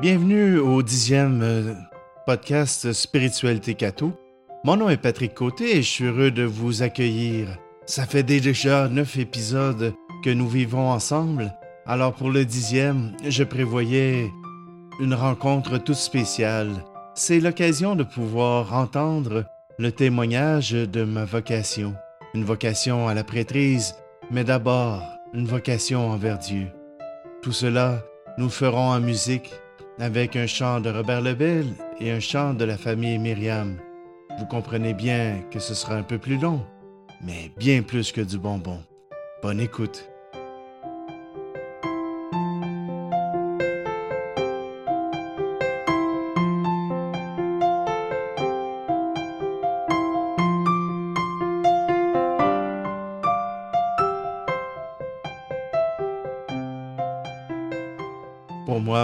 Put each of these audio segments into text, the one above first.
Bienvenue au dixième euh, podcast Spiritualité Cato. Mon nom est Patrick Côté et je suis heureux de vous accueillir. Ça fait déjà neuf épisodes que nous vivons ensemble. Alors pour le dixième, je prévoyais une rencontre toute spéciale. C'est l'occasion de pouvoir entendre le témoignage de ma vocation. Une vocation à la prêtrise, mais d'abord une vocation envers Dieu. Tout cela, nous ferons en musique avec un chant de Robert Lebel et un chant de la famille Myriam. Vous comprenez bien que ce sera un peu plus long, mais bien plus que du bonbon. Bonne écoute.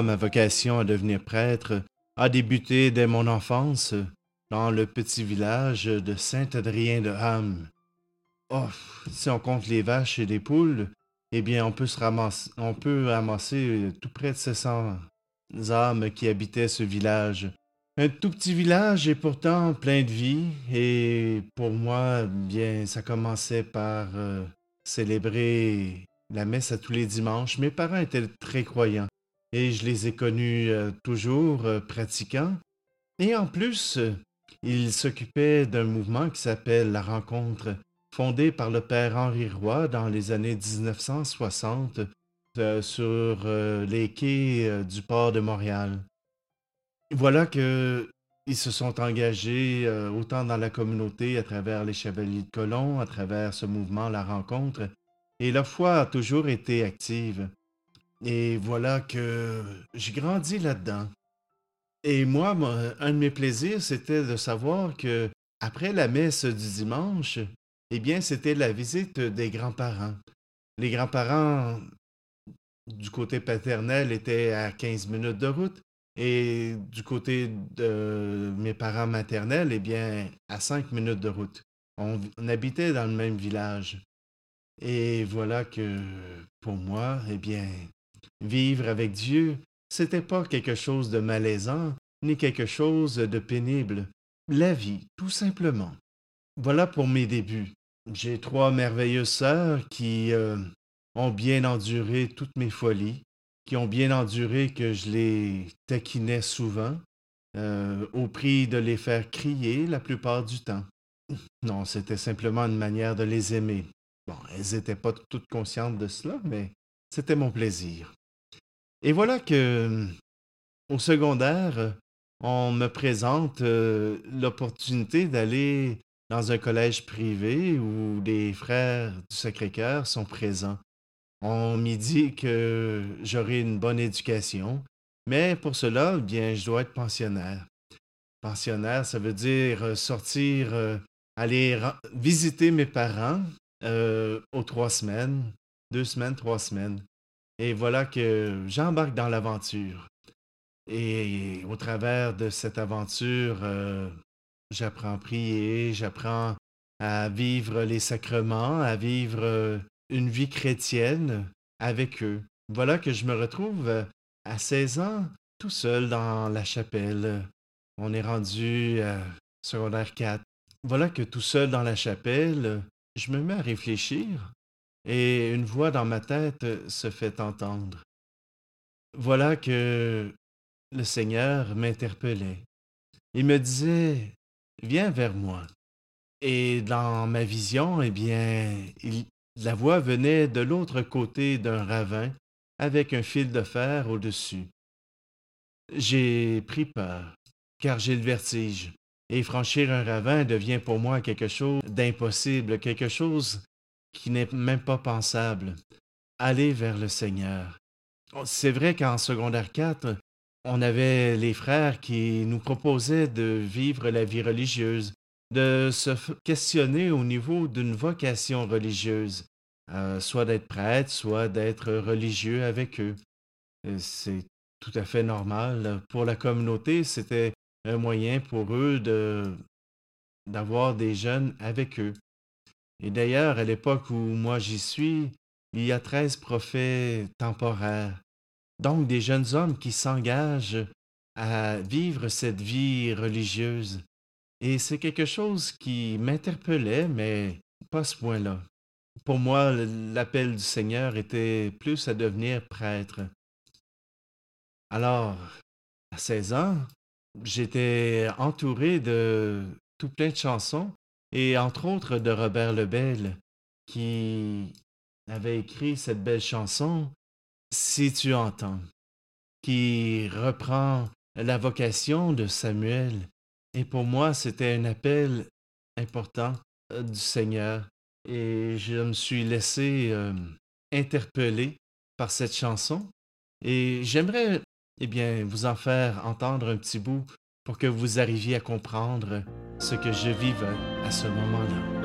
Ma vocation à devenir prêtre a débuté dès mon enfance dans le petit village de Saint-Adrien-de-Ham. Oh, si on compte les vaches et les poules, eh bien, on peut, se ramasser, on peut ramasser tout près de 700 âmes qui habitaient ce village. Un tout petit village et pourtant plein de vie. Et pour moi, bien, ça commençait par euh, célébrer la messe à tous les dimanches. Mes parents étaient très croyants et je les ai connus euh, toujours euh, pratiquants. Et en plus, euh, ils s'occupaient d'un mouvement qui s'appelle la rencontre, fondé par le père Henri Roy dans les années 1960 sur les quais du port de Montréal. Voilà que ils se sont engagés autant dans la communauté à travers les Chevaliers de Colomb, à travers ce mouvement, la rencontre, et leur foi a toujours été active. Et voilà que j'ai grandi là-dedans. Et moi, un de mes plaisirs, c'était de savoir que après la messe du dimanche, eh bien, c'était la visite des grands-parents. Les grands-parents du côté paternel étaient à 15 minutes de route et du côté de mes parents maternels, eh bien, à 5 minutes de route. On, habitait dans le même village. Et voilà que pour moi, eh bien, Vivre avec Dieu, c'était pas quelque chose de malaisant, ni quelque chose de pénible. La vie, tout simplement. Voilà pour mes débuts. J'ai trois merveilleuses sœurs qui euh, ont bien enduré toutes mes folies, qui ont bien enduré que je les taquinais souvent, euh, au prix de les faire crier la plupart du temps. Non, c'était simplement une manière de les aimer. Bon, elles n'étaient pas toutes conscientes de cela, mais c'était mon plaisir. Et voilà que au secondaire, on me présente l'opportunité d'aller dans un collège privé où les frères du Sacré-Cœur sont présents. On m'y dit que j'aurai une bonne éducation, mais pour cela, bien, je dois être pensionnaire. Pensionnaire, ça veut dire sortir, aller visiter mes parents aux trois semaines, deux semaines, trois semaines. Et voilà que j'embarque dans l'aventure. Et au travers de cette aventure, euh, j'apprends à prier, j'apprends à vivre les sacrements, à vivre euh, une vie chrétienne avec eux. Voilà que je me retrouve euh, à 16 ans tout seul dans la chapelle. On est rendu à secondaire 4. Voilà que tout seul dans la chapelle, je me mets à réfléchir et une voix dans ma tête se fait entendre. Voilà que le Seigneur m'interpellait. Il me disait, viens vers moi. Et dans ma vision, eh bien, la voix venait de l'autre côté d'un ravin avec un fil de fer au-dessus. J'ai pris peur, car j'ai le vertige, et franchir un ravin devient pour moi quelque chose d'impossible, quelque chose qui n'est même pas pensable. Aller vers le Seigneur. C'est vrai qu'en secondaire 4, on avait les frères qui nous proposaient de vivre la vie religieuse, de se questionner au niveau d'une vocation religieuse, euh, soit d'être prêtre, soit d'être religieux avec eux. C'est tout à fait normal. Pour la communauté, c'était un moyen pour eux de d'avoir des jeunes avec eux. Et d'ailleurs, à l'époque où moi j'y suis, il y a treize prophètes temporaires. Donc des jeunes hommes qui s'engagent à vivre cette vie religieuse. Et c'est quelque chose qui m'interpellait, mais pas ce point-là. Pour moi, l'appel du Seigneur était plus à devenir prêtre. Alors, à 16 ans, j'étais entouré de tout plein de chansons, et entre autres de Robert Lebel, qui avait écrit cette belle chanson, Si tu entends, qui reprend la vocation de Samuel. Et pour moi, c'était un appel important euh, du Seigneur. Et je me suis laissé euh, interpeller par cette chanson. Et j'aimerais, eh bien, vous en faire entendre un petit bout pour que vous arriviez à comprendre ce que je vivais à ce moment-là.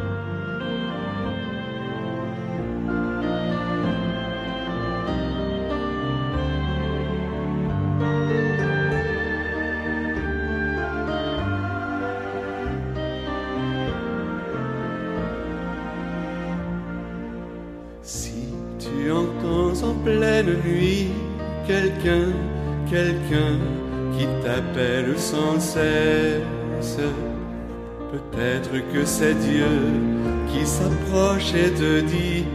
pleine nuit, quelqu'un, quelqu'un qui t'appelle sans cesse. Peut-être que c'est Dieu qui s'approche et te dit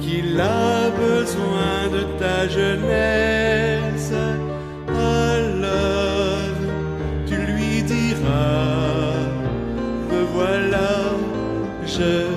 qu'il a besoin de ta jeunesse. Alors tu lui diras, me voilà, je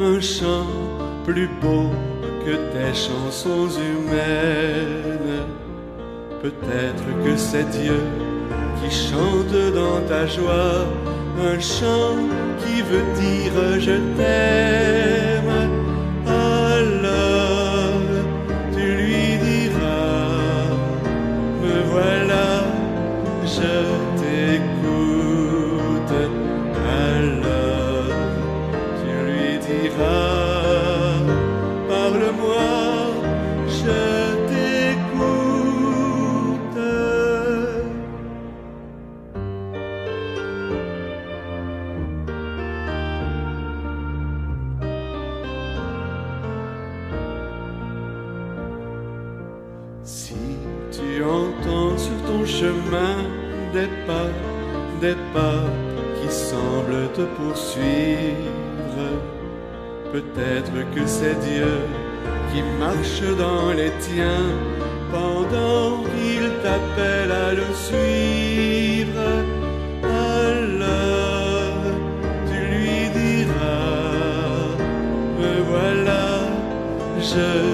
un chant plus beau que tes chansons humaines. Peut-être que c'est Dieu qui chante dans ta joie un chant qui veut dire je t'aime. Des pas, des pas qui semblent te poursuivre. Peut-être que c'est Dieu qui marche dans les tiens pendant qu'il t'appelle à le suivre. Alors tu lui diras, me voilà, je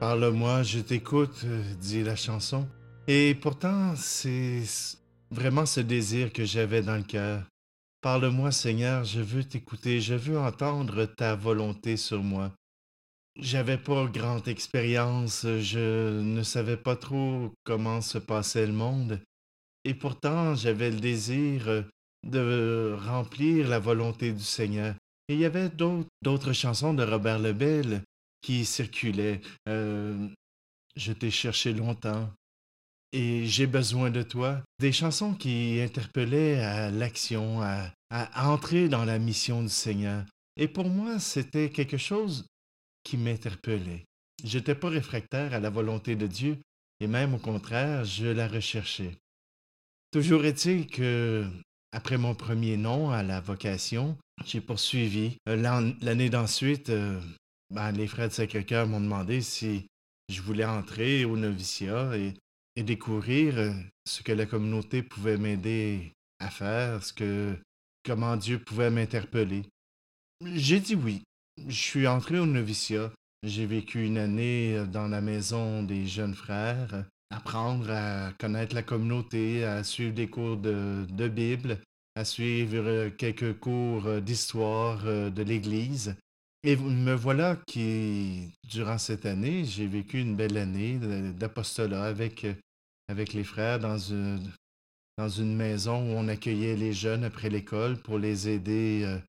Parle-moi, je t'écoute, dit la chanson. Et pourtant, c'est vraiment ce désir que j'avais dans le cœur. Parle-moi, Seigneur, je veux t'écouter, je veux entendre ta volonté sur moi. j'avais pas grande expérience, je ne savais pas trop comment se passait le monde. Et pourtant, j'avais le désir euh, de remplir la volonté du Seigneur. Et il y avait d'autres chansons de Robert Lebel qui circulaient. Euh, je t'ai cherché longtemps et j'ai besoin de toi. Des chansons qui interpellaient à l'action, à, entrer dans la mission du Seigneur. Et pour moi, c'était quelque chose qui m'interpellait. Je n'étais pas réfractaire à la volonté de Dieu, et même au contraire, je la recherchais. Toujours est-il que, après mon premier nom à la vocation, j'ai poursuivi. Euh, l'année d'ensuite, euh, ben, les frères de Sacré-Cœur m'ont demandé si je voulais entrer au noviciat et, découvrir euh, ce que la communauté pouvait m'aider à faire, ce que, comment Dieu pouvait m'interpeller. J'ai dit oui. Je suis entré au noviciat. J'ai vécu une année dans la maison des jeunes frères, apprendre à connaître la communauté, à suivre des cours de, de Bible, à suivre quelques cours d'histoire de l'Église. Et me voilà qui, durant cette année, j'ai vécu une belle année d'apostolat avec, avec les frères dans une, maison où on accueillait les jeunes après l'école pour les aider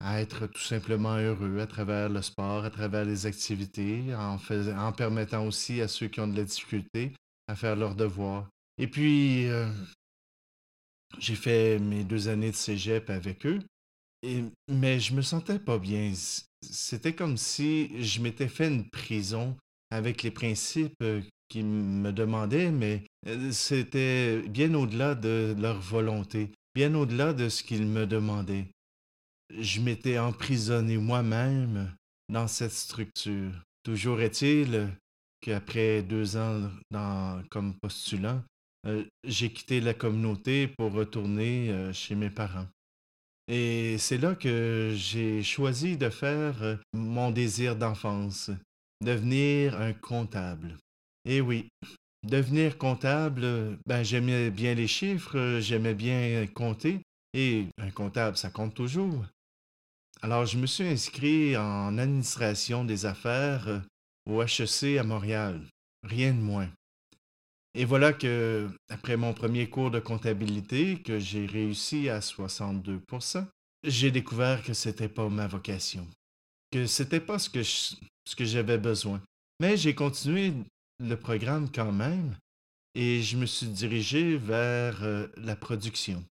à être tout simplement heureux à travers le sport, à travers les activités, en, en permettant aussi à ceux qui ont de la difficulté à faire leurs devoirs. Et puis, euh, j'ai fait mes deux années de cégep avec eux, mais je me sentais pas bien. C'était comme si je m'étais fait une prison avec les principes euh, qu'ils me demandaient, mais euh, c'était bien au-delà de leur volonté, bien au-delà de ce qu'ils me demandaient je m'étais emprisonné moi-même dans cette structure. Toujours est-il qu'après deux ans comme postulant, euh, j'ai quitté la communauté pour retourner chez mes parents. Et c'est là que j'ai choisi de faire euh, mon désir d'enfance, devenir un comptable. Et oui, devenir comptable, ben j'aimais bien les chiffres, j'aimais bien compter, et un comptable, ça compte toujours. Alors, je me suis inscrit en administration des affaires euh, au HEC à Montréal. Rien de moins. Et voilà que, après mon premier cours de comptabilité, que j'ai réussi à 62% j'ai découvert que c'était pas ma vocation, que c'était pas ce que, ce que j'avais besoin. Mais j'ai continué le programme quand même et je me suis dirigé vers euh, la production,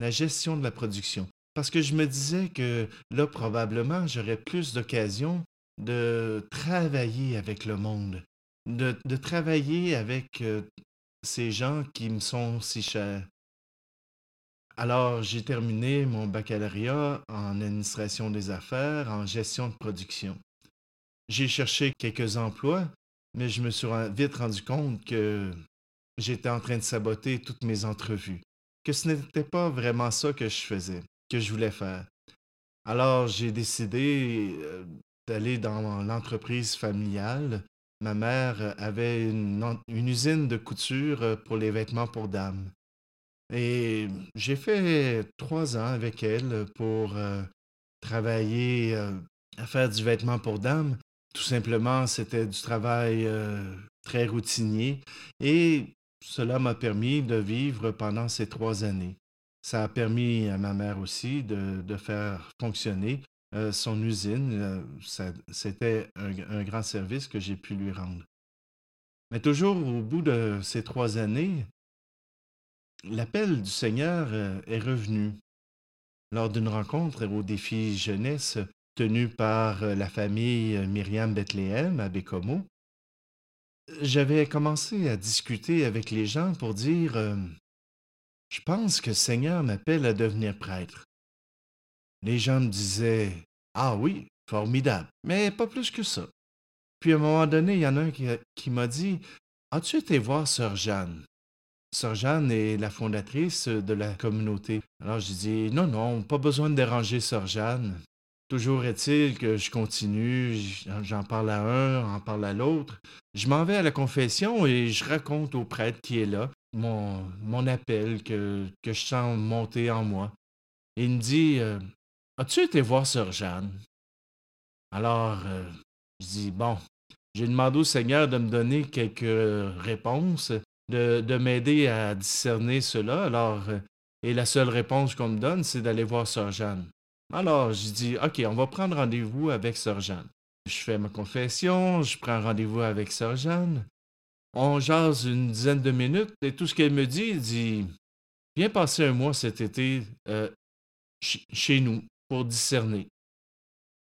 la gestion de la production. Parce que je me disais que là, probablement, j'aurais plus d'occasion de travailler avec le monde, de, travailler avec euh, ces gens qui me sont si chers. Alors, j'ai terminé mon baccalauréat en administration des affaires, en gestion de production. J'ai cherché quelques emplois, mais je me suis vite rendu compte que j'étais en train de saboter toutes mes entrevues, que ce n'était pas vraiment ça que je faisais que je voulais faire. Alors, j'ai décidé euh, d'aller dans l'entreprise familiale. Ma mère avait une, usine de couture euh, pour les vêtements pour dames. Et j'ai fait trois ans avec elle pour euh, travailler à faire du vêtement pour dames. Tout simplement, c'était du travail très routinier et cela m'a permis de vivre pendant ces trois années. Ça a permis à ma mère aussi de, faire fonctionner euh, son usine. Euh, c'était un, grand service que j'ai pu lui rendre. Mais toujours au bout de ces trois années, l'appel du Seigneur euh, est revenu lors d'une rencontre au défi jeunesse tenue par la famille Myriam Bethléem à Bécomo. J'avais commencé à discuter avec les gens pour dire je pense que le Seigneur m'appelle à devenir prêtre. Les gens me disaient Ah oui, formidable, mais pas plus que ça. Puis à un moment donné, il y en a un qui, m'a dit As-tu été voir Sœur Jeanne Sœur Jeanne est la fondatrice de la communauté. Alors j'ai dit Non, non, pas besoin de déranger Sœur Jeanne. Toujours est-il que je continue, j'en parle à un, j'en parle à l'autre. Je m'en vais à la confession et je raconte au prêtre qui est là mon, appel que, que je sens monter en moi. il me dit euh, As-tu été voir Sœur Jeanne? Alors, euh, Je dis, bon, j'ai demandé au Seigneur de me donner quelques réponses, de, de m'aider à discerner cela. Alors, euh, et la seule réponse qu'on me donne, c'est d'aller voir Sœur Jeanne. Alors, je dis, OK, on va prendre rendez-vous avec Sœur Jeanne. Je fais ma confession, je prends rendez-vous avec Sœur Jeanne. On jase une dizaine de minutes et tout ce qu'elle me dit, elle dit Viens passer un mois cet été euh, chez nous discerner.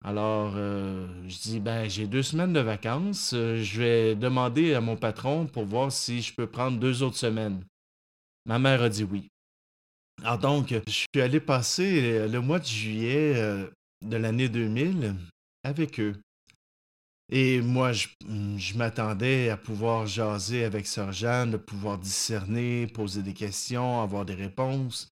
Alors, euh, je dis Ben, j'ai deux semaines de vacances. Euh, je vais demander à mon patron pour voir si je peux prendre deux autres semaines. Ma mère a dit oui. Alors donc, je suis allé passer le mois de juillet de l'année 2000 avec eux. Et moi, je, m'attendais à pouvoir jaser avec Sœur Jeanne, de pouvoir discerner, poser des questions, avoir des réponses.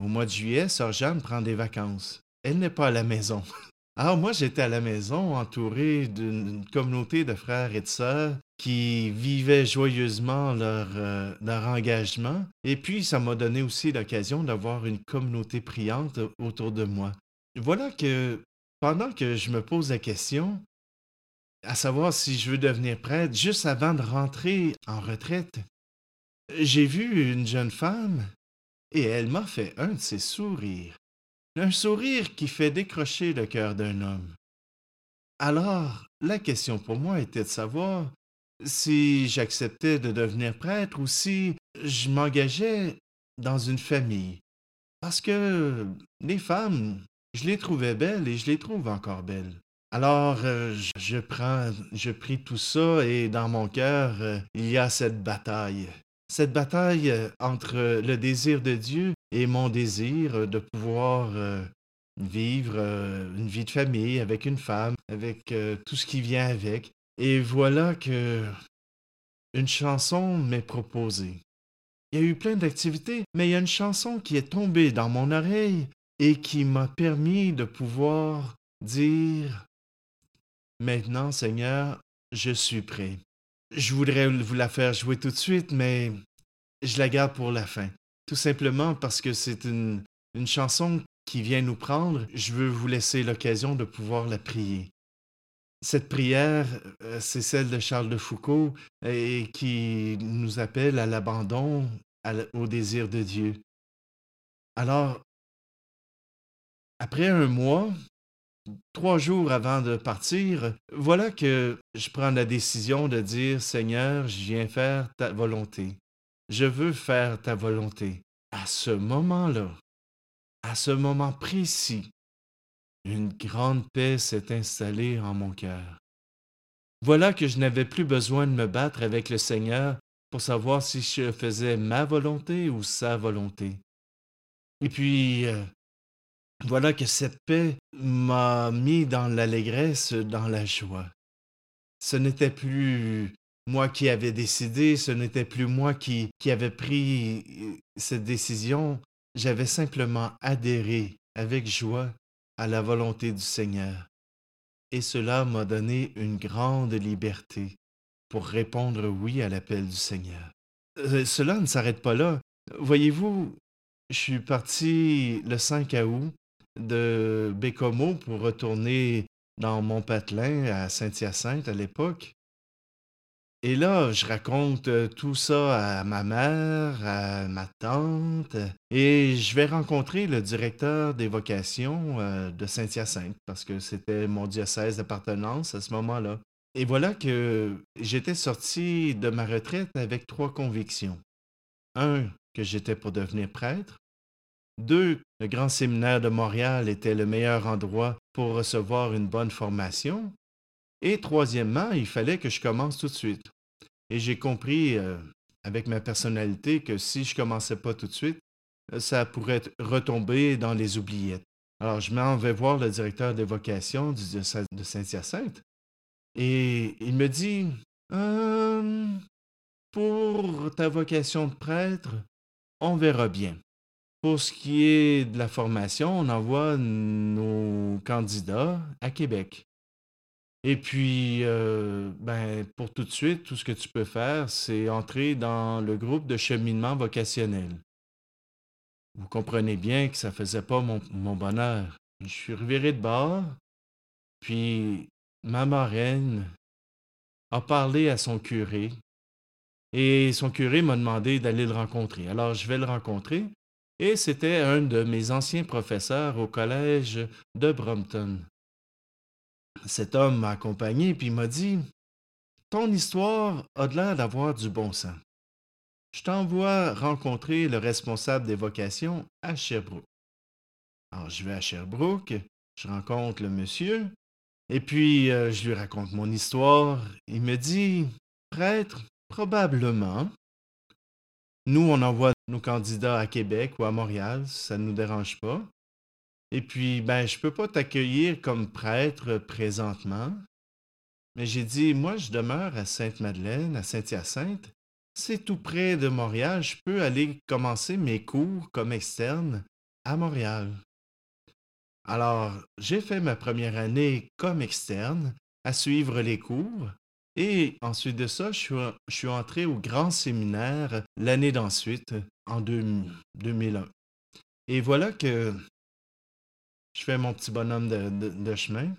Au mois de juillet, Sœur Jeanne prend des vacances. Elle n'est pas à la maison. Alors moi, j'étais à la maison, entouré d'une communauté de frères et de sœurs qui vivaient joyeusement leur, euh, leur engagement. Et puis, ça m'a donné aussi l'occasion d'avoir une communauté priante autour de moi. Voilà que pendant que je me pose la question, à savoir si je veux devenir prêtre, juste avant de rentrer en retraite, j'ai vu une jeune femme et elle m'a fait un de ses sourires. Un sourire qui fait décrocher le cœur d'un homme. Alors, la question pour moi était de savoir si j'acceptais de devenir prêtre ou si je m'engageais dans une famille. Parce que les femmes, je les trouvais belles et je les trouve encore belles. Alors, euh, je prends, je prie tout ça et dans mon cœur, euh, il y a cette bataille. Cette bataille euh, entre le désir de Dieu et mon désir de pouvoir vivre une vie de famille avec une femme, avec tout ce qui vient avec. Et voilà que une chanson m'est proposée. Il y a eu plein d'activités, mais il y a une chanson qui est tombée dans mon oreille et qui m'a permis de pouvoir dire Maintenant, Seigneur, je suis prêt. Je voudrais vous la faire jouer tout de suite, mais je la garde pour la fin. Tout simplement parce que c'est une, une chanson qui vient nous prendre. Je veux vous laisser l'occasion de pouvoir la prier. Cette prière, euh, c'est celle de Charles de Foucault et qui nous appelle à l'abandon, au désir de Dieu. Alors, après un mois, trois jours avant de partir, voilà que je prends la décision de dire, Seigneur, je viens faire ta volonté. Je veux faire ta volonté. À ce moment-là, à ce moment précis, une grande paix s'est installée en mon cœur. Voilà que je n'avais plus besoin de me battre avec le Seigneur pour savoir si je faisais ma volonté ou sa volonté. Et puis, euh, voilà que cette paix m'a mis dans l'allégresse, dans la joie. Ce n'était plus moi qui avais décidé, ce n'était plus moi qui, qui avait pris euh, cette décision, j'avais simplement adhéré avec joie à la volonté du Seigneur. Et cela m'a donné une grande liberté pour répondre oui à l'appel du Seigneur. Euh, cela ne s'arrête pas là. Voyez-vous, je suis parti le 5 août de Bécomo pour retourner dans mon patelin à Saint-Hyacinthe à l'époque. Et là, je raconte euh, tout ça à ma mère, à ma tante, et je vais rencontrer le directeur des vocations euh, de Saint-Hyacinthe, parce que c'était mon diocèse d'appartenance à ce moment-là. Et voilà que j'étais sorti de ma retraite avec trois convictions. Un, que j'étais pour devenir prêtre. Deux, le grand séminaire de Montréal était le meilleur endroit pour recevoir une bonne formation. Et troisièmement, il fallait que je commence tout de suite. Et j'ai compris euh, avec ma personnalité que si je commençais pas tout de suite, euh, ça pourrait retomber dans les oubliettes. Alors je m'en vais voir le directeur des vocations du diocèse de Saint-Hyacinthe et il me dit hum, Pour ta vocation de prêtre, on verra bien. Pour ce qui est de la formation, on envoie nos candidats à Québec. Et puis, euh, ben, pour tout de suite, tout ce que tu peux faire, c'est entrer dans le groupe de cheminement vocationnel. Vous comprenez bien que ça ne faisait pas mon, bonheur. Je suis reviré de bord, puis ma marraine a parlé à son curé et son curé m'a demandé d'aller le rencontrer. Alors je vais le rencontrer et c'était un de mes anciens professeurs au collège de Brompton. Cet homme m'a accompagné puis m'a dit Ton histoire a l'air d'avoir du bon sens. Je t'envoie rencontrer le responsable des vocations à Sherbrooke. Alors je vais à Sherbrooke, je rencontre le monsieur, et puis euh, je lui raconte mon histoire. Il me dit Prêtre, probablement. Nous, on envoie nos candidats à Québec ou à Montréal, ça ne nous dérange pas. Et puis, ben, je ne peux pas t'accueillir comme prêtre présentement. Mais j'ai dit, moi, je demeure à Sainte-Madeleine, à Saint-Hyacinthe. C'est tout près de Montréal. Je peux aller commencer mes cours comme externe à Montréal. Alors, j'ai fait ma première année comme externe à suivre les cours. Et ensuite de ça, je suis, entré au grand séminaire l'année d'ensuite, en 2001. Et voilà que je fais mon petit bonhomme de, chemin.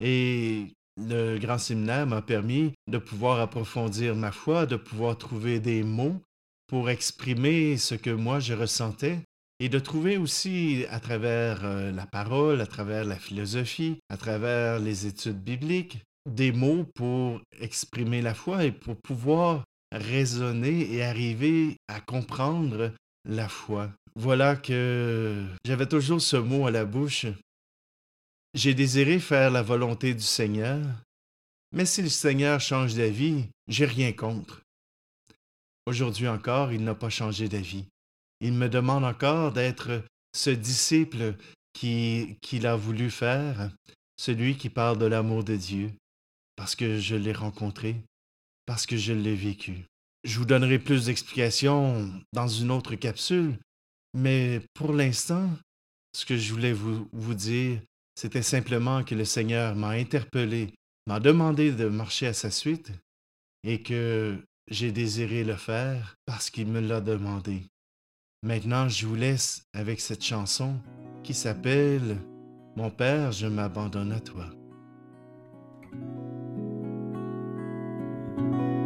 Et le grand séminaire m'a permis de pouvoir approfondir ma foi, de pouvoir trouver des mots pour exprimer ce que moi je ressentais et de trouver aussi à travers euh, la parole, à travers la philosophie, à travers les études bibliques, des mots pour exprimer la foi et pour pouvoir raisonner et arriver à comprendre la foi. Voilà que j'avais toujours ce mot à la bouche. J'ai désiré faire la volonté du Seigneur, mais si le Seigneur change d'avis, j'ai rien contre. Aujourd'hui encore, il n'a pas changé d'avis. Il me demande encore d'être ce disciple qu'il a voulu faire, celui qui parle de l'amour de Dieu, parce que je l'ai rencontré, parce que je l'ai vécu. Je vous donnerai plus d'explications dans une autre capsule, mais pour l'instant, ce que je voulais vous, dire, c'était simplement que le Seigneur m'a interpellé, m'a demandé de marcher à sa suite et que j'ai désiré le faire parce qu'il me l'a demandé. Maintenant, je vous laisse avec cette chanson qui s'appelle Mon Père, je m'abandonne à toi. Música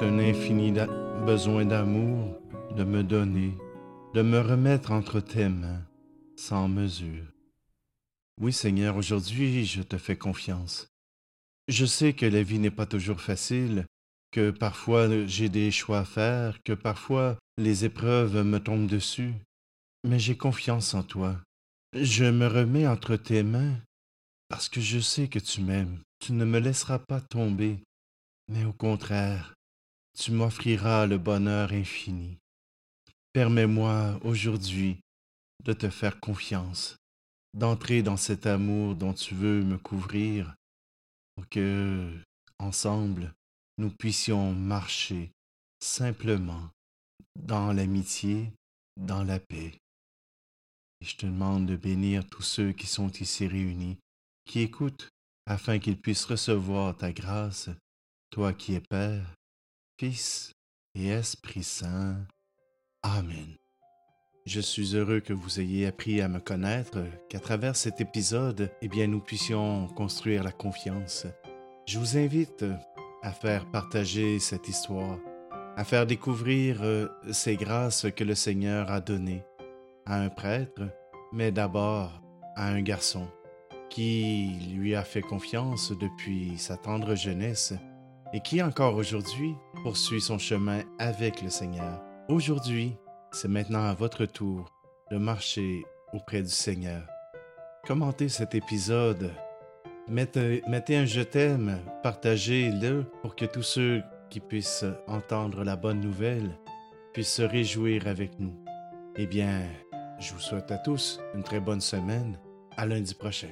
Un infini besoin d'amour, de me donner, de me remettre entre tes mains, sans mesure. Oui Seigneur, aujourd'hui je te fais confiance. Je sais que la vie n'est pas toujours facile, que parfois j'ai des choix à faire, que parfois les épreuves me tombent dessus, mais j'ai confiance en toi. Je me remets entre tes mains parce que je sais que tu m'aimes. Tu ne me laisseras pas tomber, mais au contraire, tu m'offriras le bonheur infini. Permets-moi aujourd'hui de te faire confiance, d'entrer dans cet amour dont tu veux me couvrir, pour que, ensemble, nous puissions marcher simplement dans l'amitié, dans la paix. Et je te demande de bénir tous ceux qui sont ici réunis, qui écoutent, afin qu'ils puissent recevoir ta grâce, toi qui es Père, Fils et Esprit Saint. Amen. Je suis heureux que vous ayez appris à me connaître, qu'à travers cet épisode, eh bien, nous puissions construire la confiance. Je vous invite à faire partager cette histoire, à faire découvrir euh, ces grâces que le Seigneur a données à un prêtre, mais d'abord à un garçon qui lui a fait confiance depuis sa tendre jeunesse et qui encore aujourd'hui poursuit son chemin avec le Seigneur. Aujourd'hui, c'est maintenant à votre tour de marcher auprès du Seigneur. Commentez cet épisode, mettez, un je t'aime, partagez-le pour que tous ceux qui puissent entendre la bonne nouvelle puissent se réjouir avec nous. Eh bien, je vous souhaite à tous une très bonne semaine. À lundi prochain.